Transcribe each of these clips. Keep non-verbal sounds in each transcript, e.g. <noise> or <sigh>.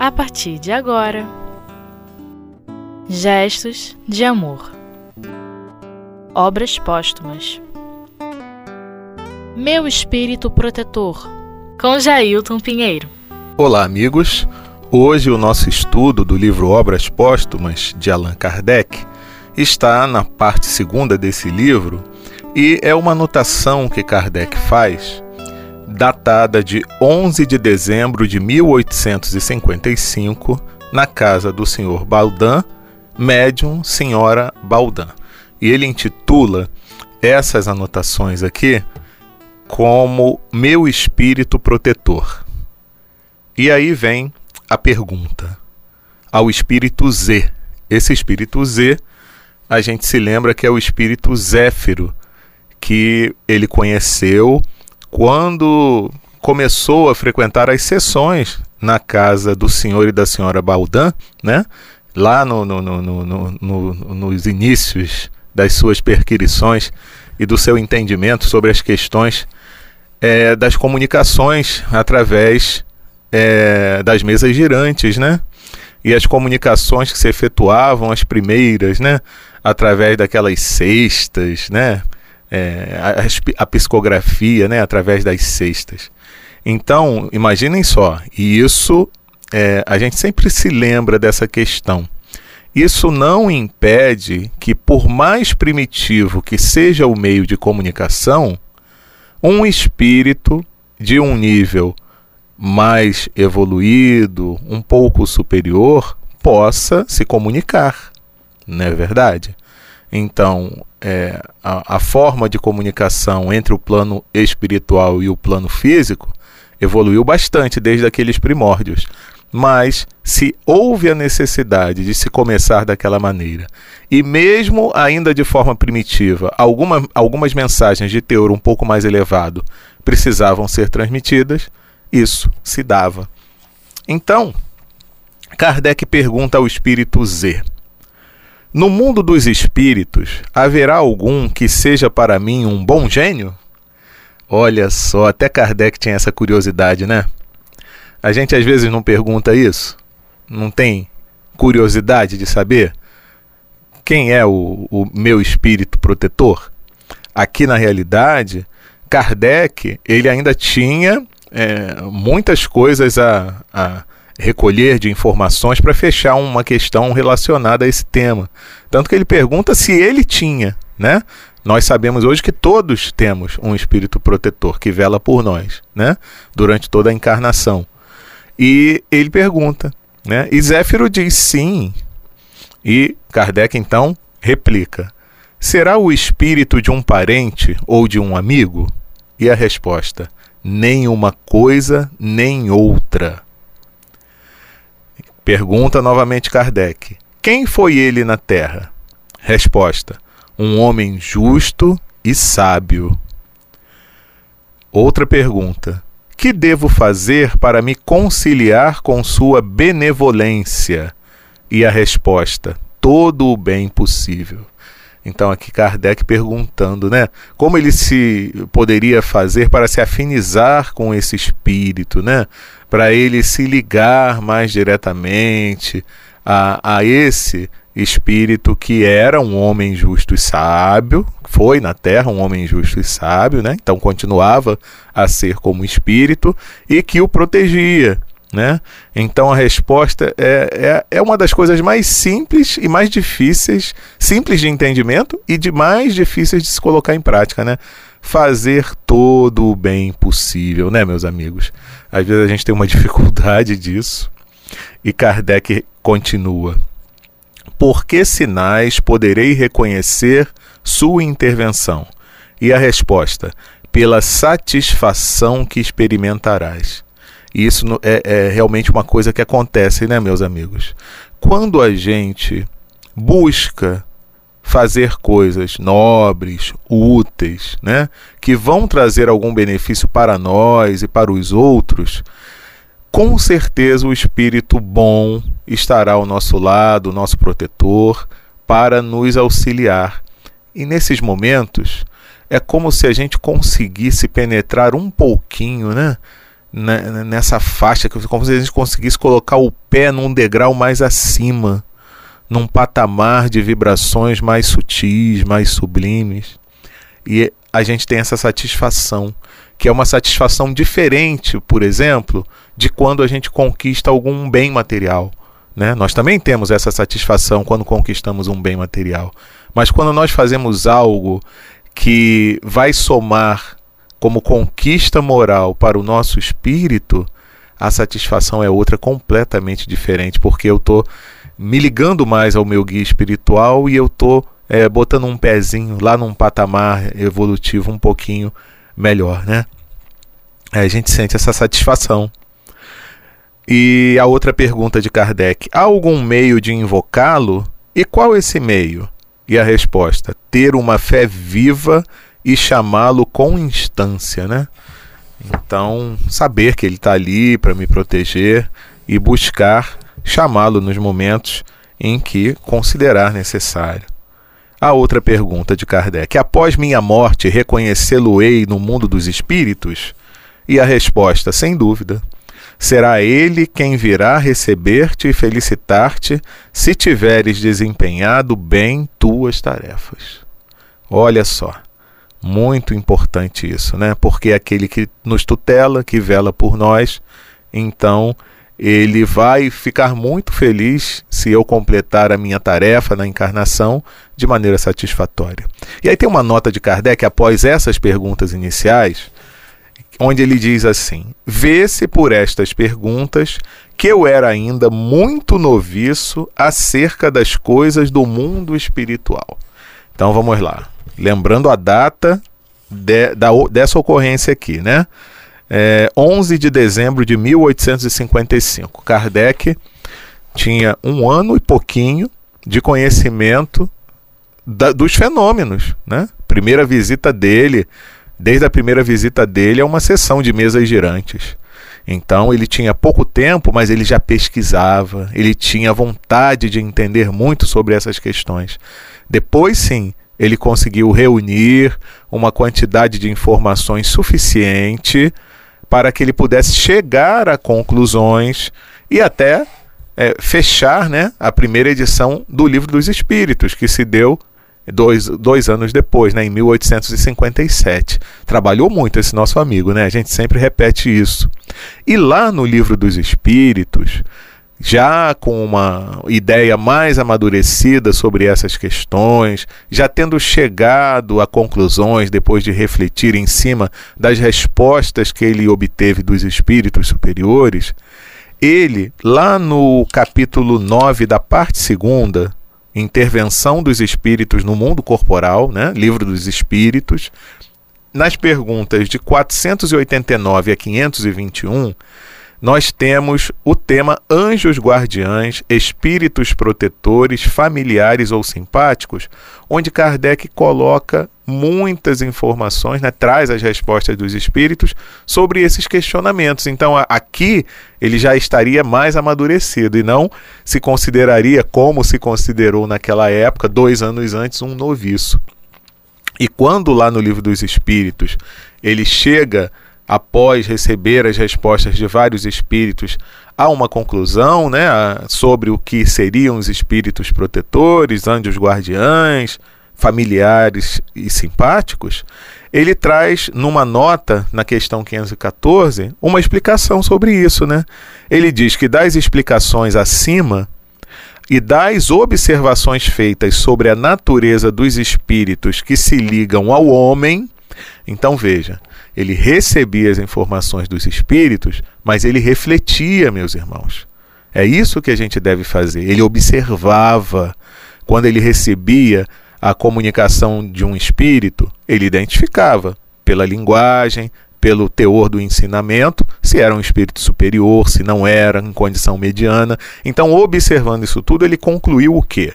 a partir de agora. Gestos de amor. Obras póstumas. Meu espírito protetor, com Jailton Pinheiro. Olá, amigos. Hoje o nosso estudo do livro Obras Póstumas de Allan Kardec está na parte segunda desse livro e é uma anotação que Kardec faz, datada de 11 de dezembro de 1855, na casa do senhor Baldan, médium Senhora Baldan. E ele intitula essas anotações aqui como Meu Espírito Protetor. E aí vem a pergunta ao espírito Z. Esse espírito Z, a gente se lembra que é o espírito Zéfiro, que ele conheceu quando começou a frequentar as sessões na casa do senhor e da senhora Baldan, né? lá no, no, no, nos inícios das suas perquirições e do seu entendimento sobre as questões é, das comunicações através é, das mesas girantes, né? E as comunicações que se efetuavam, as primeiras, né? Através daquelas cestas, né? É, a, a, psicografia né, através das cestas. Então, imaginem só, e isso é, a gente sempre se lembra dessa questão. Isso não impede que, por mais primitivo que seja o meio de comunicação, um espírito de um nível mais evoluído, um pouco superior, possa se comunicar. Não é verdade? Então, é, a, a forma de comunicação entre o plano espiritual e o plano físico evoluiu bastante desde aqueles primórdios. Mas se houve a necessidade de se começar daquela maneira, e mesmo ainda de forma primitiva, alguma, algumas mensagens de teor um pouco mais elevado precisavam ser transmitidas, isso se dava. Então, Kardec pergunta ao espírito Z: no mundo dos espíritos, haverá algum que seja para mim um bom gênio? Olha só, até Kardec tinha essa curiosidade, né? A gente às vezes não pergunta isso? Não tem curiosidade de saber quem é o, o meu espírito protetor? Aqui na realidade, Kardec ele ainda tinha é, muitas coisas a, a recolher de informações para fechar uma questão relacionada a esse tema. Tanto que ele pergunta se ele tinha, né? Nós sabemos hoje que todos temos um espírito protetor que vela por nós, né? Durante toda a encarnação. E ele pergunta, né? E Zéfiro diz sim. E Kardec então replica: Será o espírito de um parente ou de um amigo? E a resposta: nem uma coisa nem outra. Pergunta novamente Kardec: Quem foi ele na terra? Resposta: Um homem justo e sábio. Outra pergunta: Que devo fazer para me conciliar com sua benevolência? E a resposta: Todo o bem possível. Então aqui Kardec perguntando, né, como ele se poderia fazer para se afinizar com esse espírito, né, para ele se ligar mais diretamente a, a esse espírito que era um homem justo e sábio, foi na terra um homem justo e sábio, né? Então continuava a ser como espírito e que o protegia. Né? Então a resposta é, é, é uma das coisas mais simples e mais difíceis, simples de entendimento e de mais difíceis de se colocar em prática, né? Fazer todo o bem possível, né, meus amigos? Às vezes a gente tem uma <laughs> dificuldade disso. E Kardec continua: Por que sinais poderei reconhecer sua intervenção? E a resposta: Pela satisfação que experimentarás. E isso é, é realmente uma coisa que acontece, né, meus amigos? Quando a gente busca fazer coisas nobres, úteis, né, que vão trazer algum benefício para nós e para os outros, com certeza o espírito bom estará ao nosso lado, nosso protetor, para nos auxiliar. E nesses momentos é como se a gente conseguisse penetrar um pouquinho, né, nessa faixa, como se a gente conseguisse colocar o pé num degrau mais acima, num patamar de vibrações mais sutis, mais sublimes. E a gente tem essa satisfação, que é uma satisfação diferente, por exemplo, de quando a gente conquista algum bem material. Né? Nós também temos essa satisfação quando conquistamos um bem material. Mas quando nós fazemos algo que vai somar como conquista moral para o nosso espírito, a satisfação é outra completamente diferente, porque eu estou me ligando mais ao meu guia espiritual e eu estou é, botando um pezinho lá num patamar evolutivo um pouquinho melhor, né? a gente sente essa satisfação. E a outra pergunta de Kardec: há algum meio de invocá-lo? E qual esse meio? E a resposta: ter uma fé viva e chamá-lo com instância, né? Então, saber que ele está ali para me proteger e buscar chamá-lo nos momentos em que considerar necessário. A outra pergunta de Kardec: após minha morte, reconhecê-lo-ei no mundo dos espíritos? E a resposta, sem dúvida. Será ele quem virá receber-te e felicitar-te se tiveres desempenhado bem tuas tarefas. Olha só, muito importante isso, né? Porque é aquele que nos tutela, que vela por nós, então ele vai ficar muito feliz se eu completar a minha tarefa na encarnação de maneira satisfatória. E aí tem uma nota de Kardec após essas perguntas iniciais, onde ele diz assim: Vê-se por estas perguntas que eu era ainda muito noviço acerca das coisas do mundo espiritual. Então vamos lá. Lembrando a data de, da, dessa ocorrência aqui, né? É, 11 de dezembro de 1855. Kardec tinha um ano e pouquinho de conhecimento da, dos fenômenos, né? Primeira visita dele, desde a primeira visita dele, é uma sessão de mesas girantes. Então ele tinha pouco tempo, mas ele já pesquisava, ele tinha vontade de entender muito sobre essas questões. Depois, sim, ele conseguiu reunir uma quantidade de informações suficiente para que ele pudesse chegar a conclusões e até é, fechar né, a primeira edição do Livro dos Espíritos, que se deu dois, dois anos depois, né, em 1857. Trabalhou muito esse nosso amigo, né? A gente sempre repete isso. E lá no Livro dos Espíritos, já com uma ideia mais amadurecida sobre essas questões, já tendo chegado a conclusões depois de refletir em cima das respostas que ele obteve dos espíritos superiores, ele, lá no capítulo 9 da parte segunda, Intervenção dos Espíritos no Mundo Corporal, né? Livro dos Espíritos, nas perguntas de 489 a 521, nós temos o tema anjos guardiães, espíritos protetores, familiares ou simpáticos, onde Kardec coloca muitas informações, né, traz as respostas dos espíritos sobre esses questionamentos. Então, aqui ele já estaria mais amadurecido e não se consideraria, como se considerou naquela época, dois anos antes, um noviço. E quando lá no livro dos Espíritos ele chega após receber as respostas de vários espíritos, há uma conclusão né, sobre o que seriam os espíritos protetores, anjos guardiães, familiares e simpáticos, ele traz numa nota, na questão 514, uma explicação sobre isso. Né? Ele diz que das explicações acima e das observações feitas sobre a natureza dos espíritos que se ligam ao homem, então veja, ele recebia as informações dos espíritos, mas ele refletia, meus irmãos. É isso que a gente deve fazer. Ele observava. Quando ele recebia a comunicação de um espírito, ele identificava pela linguagem, pelo teor do ensinamento, se era um espírito superior, se não era, em condição mediana. Então, observando isso tudo, ele concluiu o quê?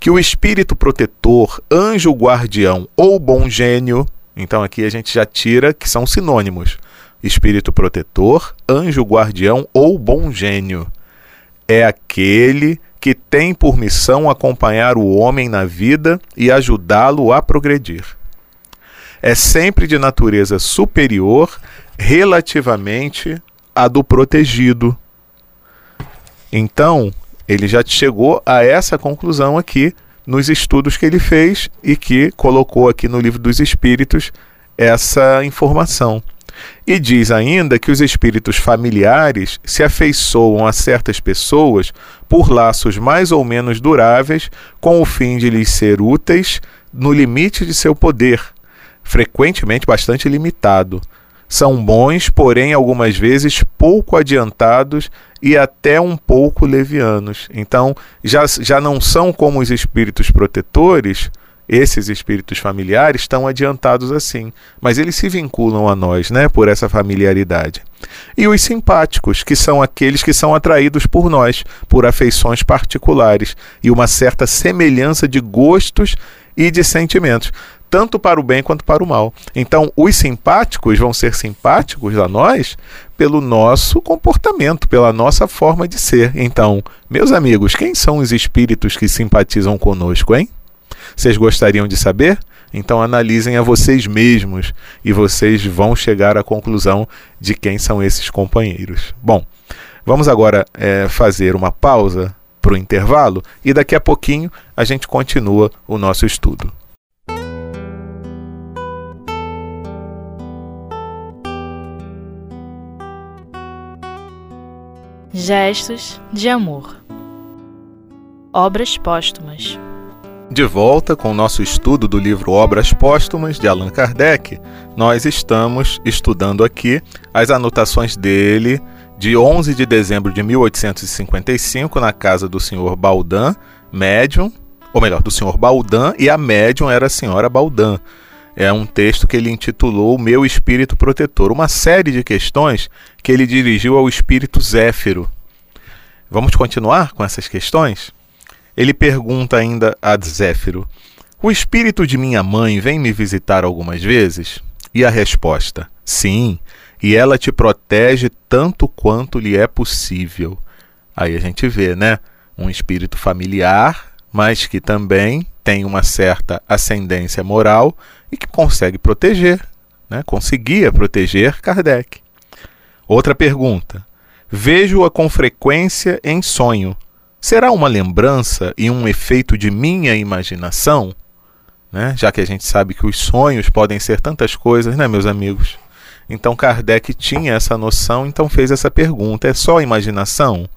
Que o espírito protetor, anjo guardião ou bom gênio, então aqui a gente já tira que são sinônimos: espírito protetor, anjo guardião ou bom gênio. É aquele que tem por missão acompanhar o homem na vida e ajudá-lo a progredir. é sempre de natureza superior relativamente à do protegido. Então, ele já chegou a essa conclusão aqui nos estudos que ele fez e que colocou aqui no livro dos Espíritos essa informação. E diz ainda que os espíritos familiares se afeiçoam a certas pessoas por laços mais ou menos duráveis, com o fim de lhes ser úteis no limite de seu poder, frequentemente bastante limitado. São bons, porém, algumas vezes pouco adiantados e até um pouco levianos. Então, já, já não são como os espíritos protetores, esses espíritos familiares estão adiantados assim, mas eles se vinculam a nós, né, por essa familiaridade. E os simpáticos, que são aqueles que são atraídos por nós, por afeições particulares e uma certa semelhança de gostos e de sentimentos, tanto para o bem quanto para o mal. Então, os simpáticos vão ser simpáticos a nós pelo nosso comportamento, pela nossa forma de ser. Então, meus amigos, quem são os espíritos que simpatizam conosco, hein? Vocês gostariam de saber? Então analisem a vocês mesmos e vocês vão chegar à conclusão de quem são esses companheiros. Bom, vamos agora é, fazer uma pausa para o intervalo e daqui a pouquinho a gente continua o nosso estudo. Gestos de amor. Obras póstumas. De volta com o nosso estudo do livro Obras Póstumas de Allan Kardec, nós estamos estudando aqui as anotações dele de 11 de dezembro de 1855 na casa do senhor Baldan, médium, ou melhor, do senhor Baldan e a médium era a senhora Baldan. É um texto que ele intitulou Meu Espírito Protetor, uma série de questões que ele dirigiu ao espírito Zéfiro. Vamos continuar com essas questões? Ele pergunta ainda a Zéfiro: O espírito de minha mãe vem me visitar algumas vezes? E a resposta: Sim, e ela te protege tanto quanto lhe é possível. Aí a gente vê, né? Um espírito familiar, mas que também tem uma certa ascendência moral e que consegue proteger, né? conseguia proteger Kardec. Outra pergunta: Vejo-a com frequência em sonho Será uma lembrança e um efeito de minha imaginação? Né? Já que a gente sabe que os sonhos podem ser tantas coisas, né, meus amigos? Então Kardec tinha essa noção, então fez essa pergunta: é só imaginação?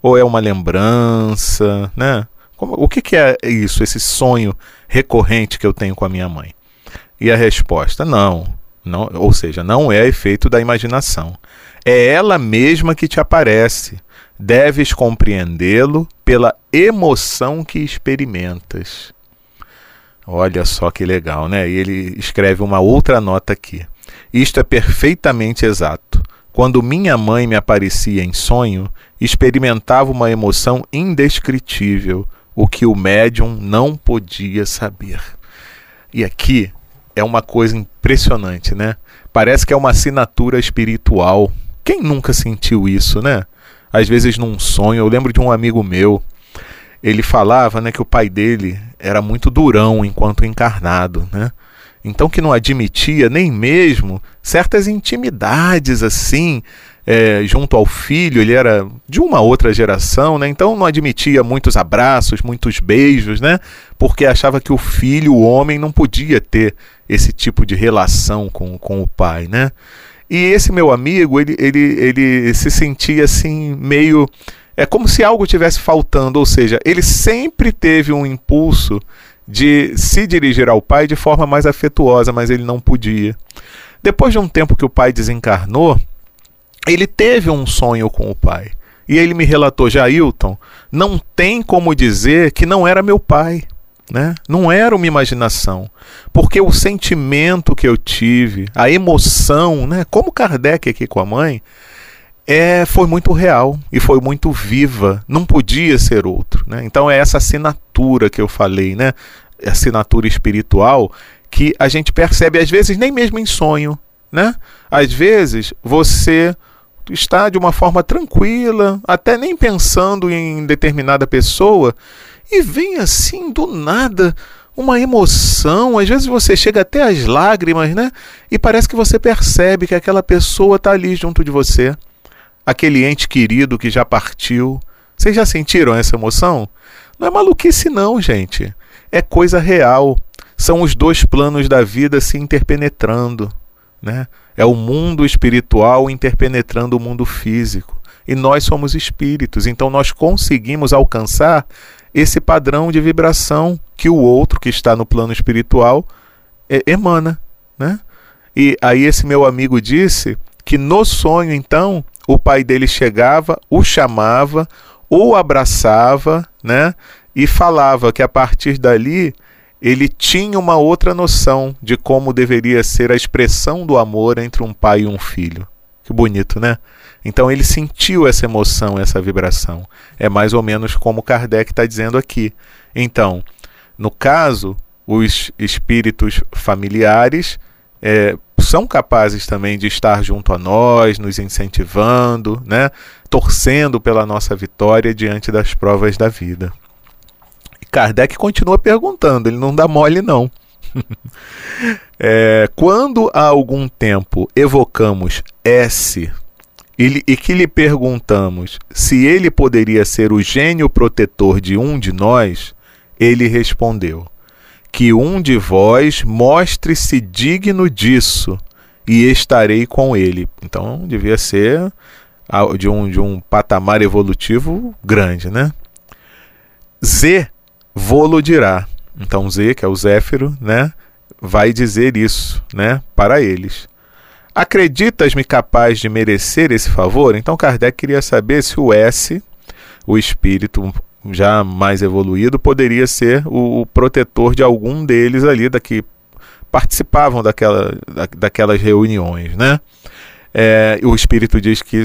Ou é uma lembrança? Né? Como, o que, que é isso, esse sonho recorrente que eu tenho com a minha mãe? E a resposta: não, não ou seja, não é efeito da imaginação. É ela mesma que te aparece deves compreendê-lo pela emoção que experimentas. Olha só que legal, né? E ele escreve uma outra nota aqui. Isto é perfeitamente exato. Quando minha mãe me aparecia em sonho, experimentava uma emoção indescritível, o que o médium não podia saber. E aqui é uma coisa impressionante, né? Parece que é uma assinatura espiritual. Quem nunca sentiu isso, né? às vezes num sonho. Eu lembro de um amigo meu, ele falava né, que o pai dele era muito durão enquanto encarnado, né? Então que não admitia nem mesmo certas intimidades assim é, junto ao filho. Ele era de uma outra geração, né? Então não admitia muitos abraços, muitos beijos, né? Porque achava que o filho, o homem, não podia ter esse tipo de relação com, com o pai, né? E esse meu amigo, ele, ele, ele se sentia assim, meio. É como se algo tivesse faltando, ou seja, ele sempre teve um impulso de se dirigir ao pai de forma mais afetuosa, mas ele não podia. Depois de um tempo que o pai desencarnou, ele teve um sonho com o pai. E ele me relatou, Jailton, não tem como dizer que não era meu pai. Né? Não era uma imaginação, porque o sentimento que eu tive, a emoção, né? como Kardec aqui com a mãe, é, foi muito real e foi muito viva, não podia ser outro. Né? Então é essa assinatura que eu falei, né? assinatura espiritual, que a gente percebe às vezes nem mesmo em sonho. Né? Às vezes você está de uma forma tranquila, até nem pensando em determinada pessoa, e vem assim do nada uma emoção, às vezes você chega até às lágrimas, né? E parece que você percebe que aquela pessoa está ali junto de você, aquele ente querido que já partiu. Vocês já sentiram essa emoção? Não é maluquice, não, gente. É coisa real. São os dois planos da vida se interpenetrando. Né? É o mundo espiritual interpenetrando o mundo físico. E nós somos espíritos, então nós conseguimos alcançar esse padrão de vibração que o outro que está no plano espiritual é, emana, né? E aí esse meu amigo disse que no sonho então o pai dele chegava, o chamava, o abraçava, né? E falava que a partir dali ele tinha uma outra noção de como deveria ser a expressão do amor entre um pai e um filho. Que bonito, né? Então ele sentiu essa emoção, essa vibração. É mais ou menos como Kardec está dizendo aqui. Então, no caso, os espíritos familiares é, são capazes também de estar junto a nós, nos incentivando, né? torcendo pela nossa vitória diante das provas da vida. Kardec continua perguntando, ele não dá mole, não. <laughs> é, quando há algum tempo evocamos S e, e que lhe perguntamos se ele poderia ser o gênio protetor de um de nós, ele respondeu: Que um de vós mostre-se digno disso, e estarei com ele. Então devia ser de um, de um patamar evolutivo grande, né? Z vou dirá. Então Z, que é o Zéfiro, né, vai dizer isso, né, para eles. Acreditas-me capaz de merecer esse favor? Então Kardec queria saber se o S, o espírito já mais evoluído, poderia ser o, protetor de algum deles ali, da que participavam daquela, da, daquelas reuniões, né? É, o espírito diz que,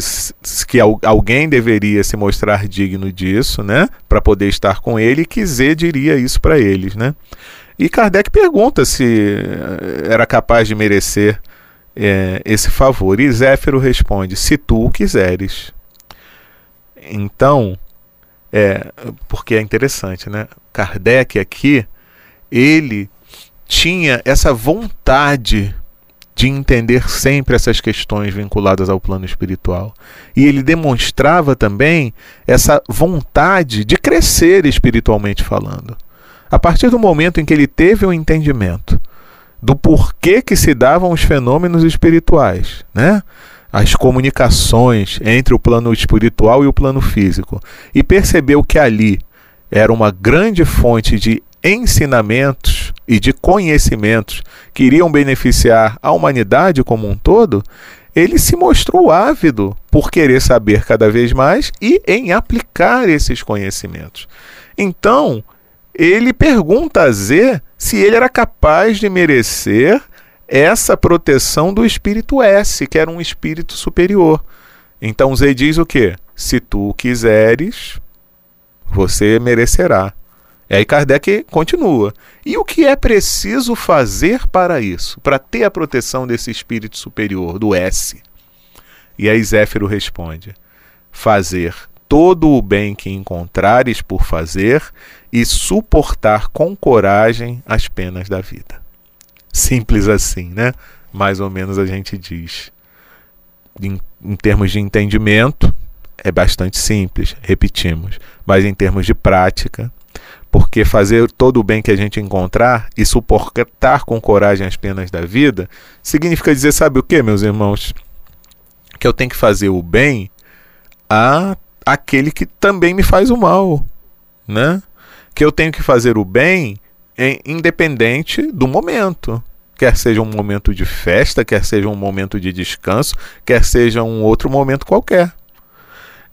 que alguém deveria se mostrar digno disso, né, para poder estar com ele, e que Z diria isso para eles, né? E Kardec pergunta se era capaz de merecer é, esse favor. E Zéfiro responde: Se tu o quiseres. Então, é, porque é interessante, né? Kardec aqui, ele tinha essa vontade de entender sempre essas questões vinculadas ao plano espiritual. E ele demonstrava também essa vontade de crescer espiritualmente falando. A partir do momento em que ele teve o um entendimento do porquê que se davam os fenômenos espirituais, né? As comunicações entre o plano espiritual e o plano físico, e percebeu que ali era uma grande fonte de ensinamentos e de conhecimentos que iriam beneficiar a humanidade como um todo, ele se mostrou ávido por querer saber cada vez mais e em aplicar esses conhecimentos. Então, ele pergunta a Z se ele era capaz de merecer essa proteção do espírito S, que era um espírito superior. Então Z diz o quê? Se tu quiseres, você merecerá. E aí Kardec continua. E o que é preciso fazer para isso? Para ter a proteção desse espírito superior, do S? E aí Zéfiro responde: fazer todo o bem que encontrares por fazer e suportar com coragem as penas da vida. Simples assim, né? Mais ou menos a gente diz. Em, em termos de entendimento, é bastante simples, repetimos. Mas em termos de prática, porque fazer todo o bem que a gente encontrar e suportar com coragem as penas da vida significa dizer, sabe o que, meus irmãos? Que eu tenho que fazer o bem a aquele que também me faz o mal, né? Que eu tenho que fazer o bem independente do momento. Quer seja um momento de festa, quer seja um momento de descanso, quer seja um outro momento qualquer.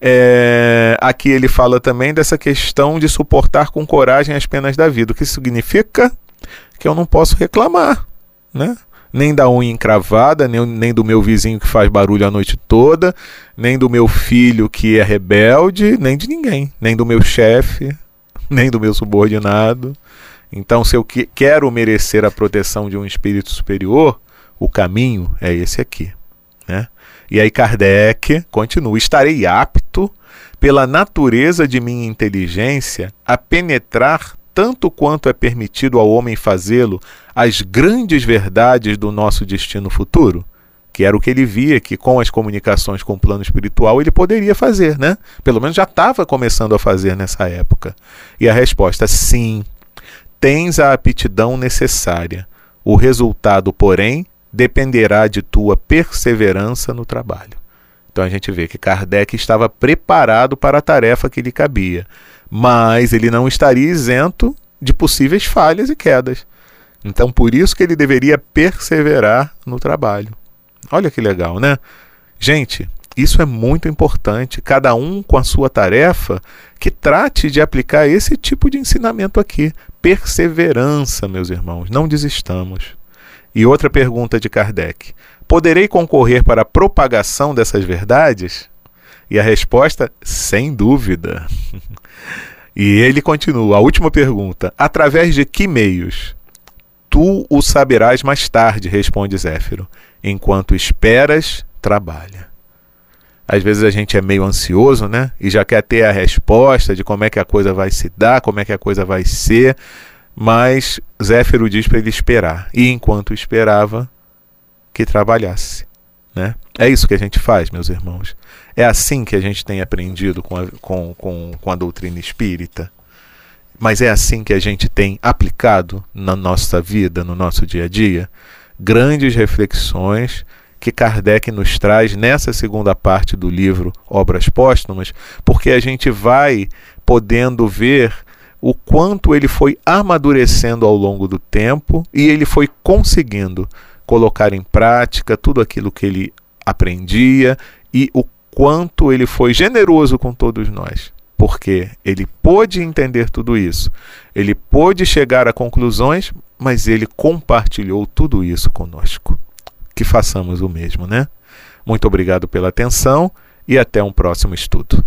É, aqui ele fala também dessa questão de suportar com coragem as penas da vida, o que significa que eu não posso reclamar, né? nem da unha encravada, nem, nem do meu vizinho que faz barulho a noite toda, nem do meu filho que é rebelde, nem de ninguém, nem do meu chefe, <laughs> nem do meu subordinado. Então, se eu que, quero merecer a proteção de um espírito superior, o caminho é esse aqui. E aí Kardec continua: estarei apto, pela natureza de minha inteligência, a penetrar tanto quanto é permitido ao homem fazê-lo, as grandes verdades do nosso destino futuro? Que era o que ele via que com as comunicações com o plano espiritual ele poderia fazer, né? Pelo menos já estava começando a fazer nessa época. E a resposta: sim, tens a aptidão necessária. O resultado, porém, dependerá de tua perseverança no trabalho. Então a gente vê que Kardec estava preparado para a tarefa que lhe cabia, mas ele não estaria isento de possíveis falhas e quedas. Então por isso que ele deveria perseverar no trabalho. Olha que legal, né? Gente, isso é muito importante. Cada um com a sua tarefa que trate de aplicar esse tipo de ensinamento aqui. Perseverança, meus irmãos, não desistamos. E outra pergunta de Kardec: Poderei concorrer para a propagação dessas verdades? E a resposta, sem dúvida. <laughs> e ele continua, a última pergunta: através de que meios? Tu o saberás mais tarde, responde Zéfiro. Enquanto esperas, trabalha. Às vezes a gente é meio ansioso, né? E já quer ter a resposta de como é que a coisa vai se dar, como é que a coisa vai ser. Mas Zéfiro diz para ele esperar. E enquanto esperava, que trabalhasse. Né? É isso que a gente faz, meus irmãos. É assim que a gente tem aprendido com a, com, com, com a doutrina espírita. Mas é assim que a gente tem aplicado na nossa vida, no nosso dia a dia. Grandes reflexões que Kardec nos traz nessa segunda parte do livro Obras Póstumas, porque a gente vai podendo ver o quanto ele foi amadurecendo ao longo do tempo e ele foi conseguindo colocar em prática tudo aquilo que ele aprendia e o quanto ele foi generoso com todos nós. Porque ele pôde entender tudo isso, ele pôde chegar a conclusões, mas ele compartilhou tudo isso conosco. Que façamos o mesmo, né? Muito obrigado pela atenção e até um próximo estudo.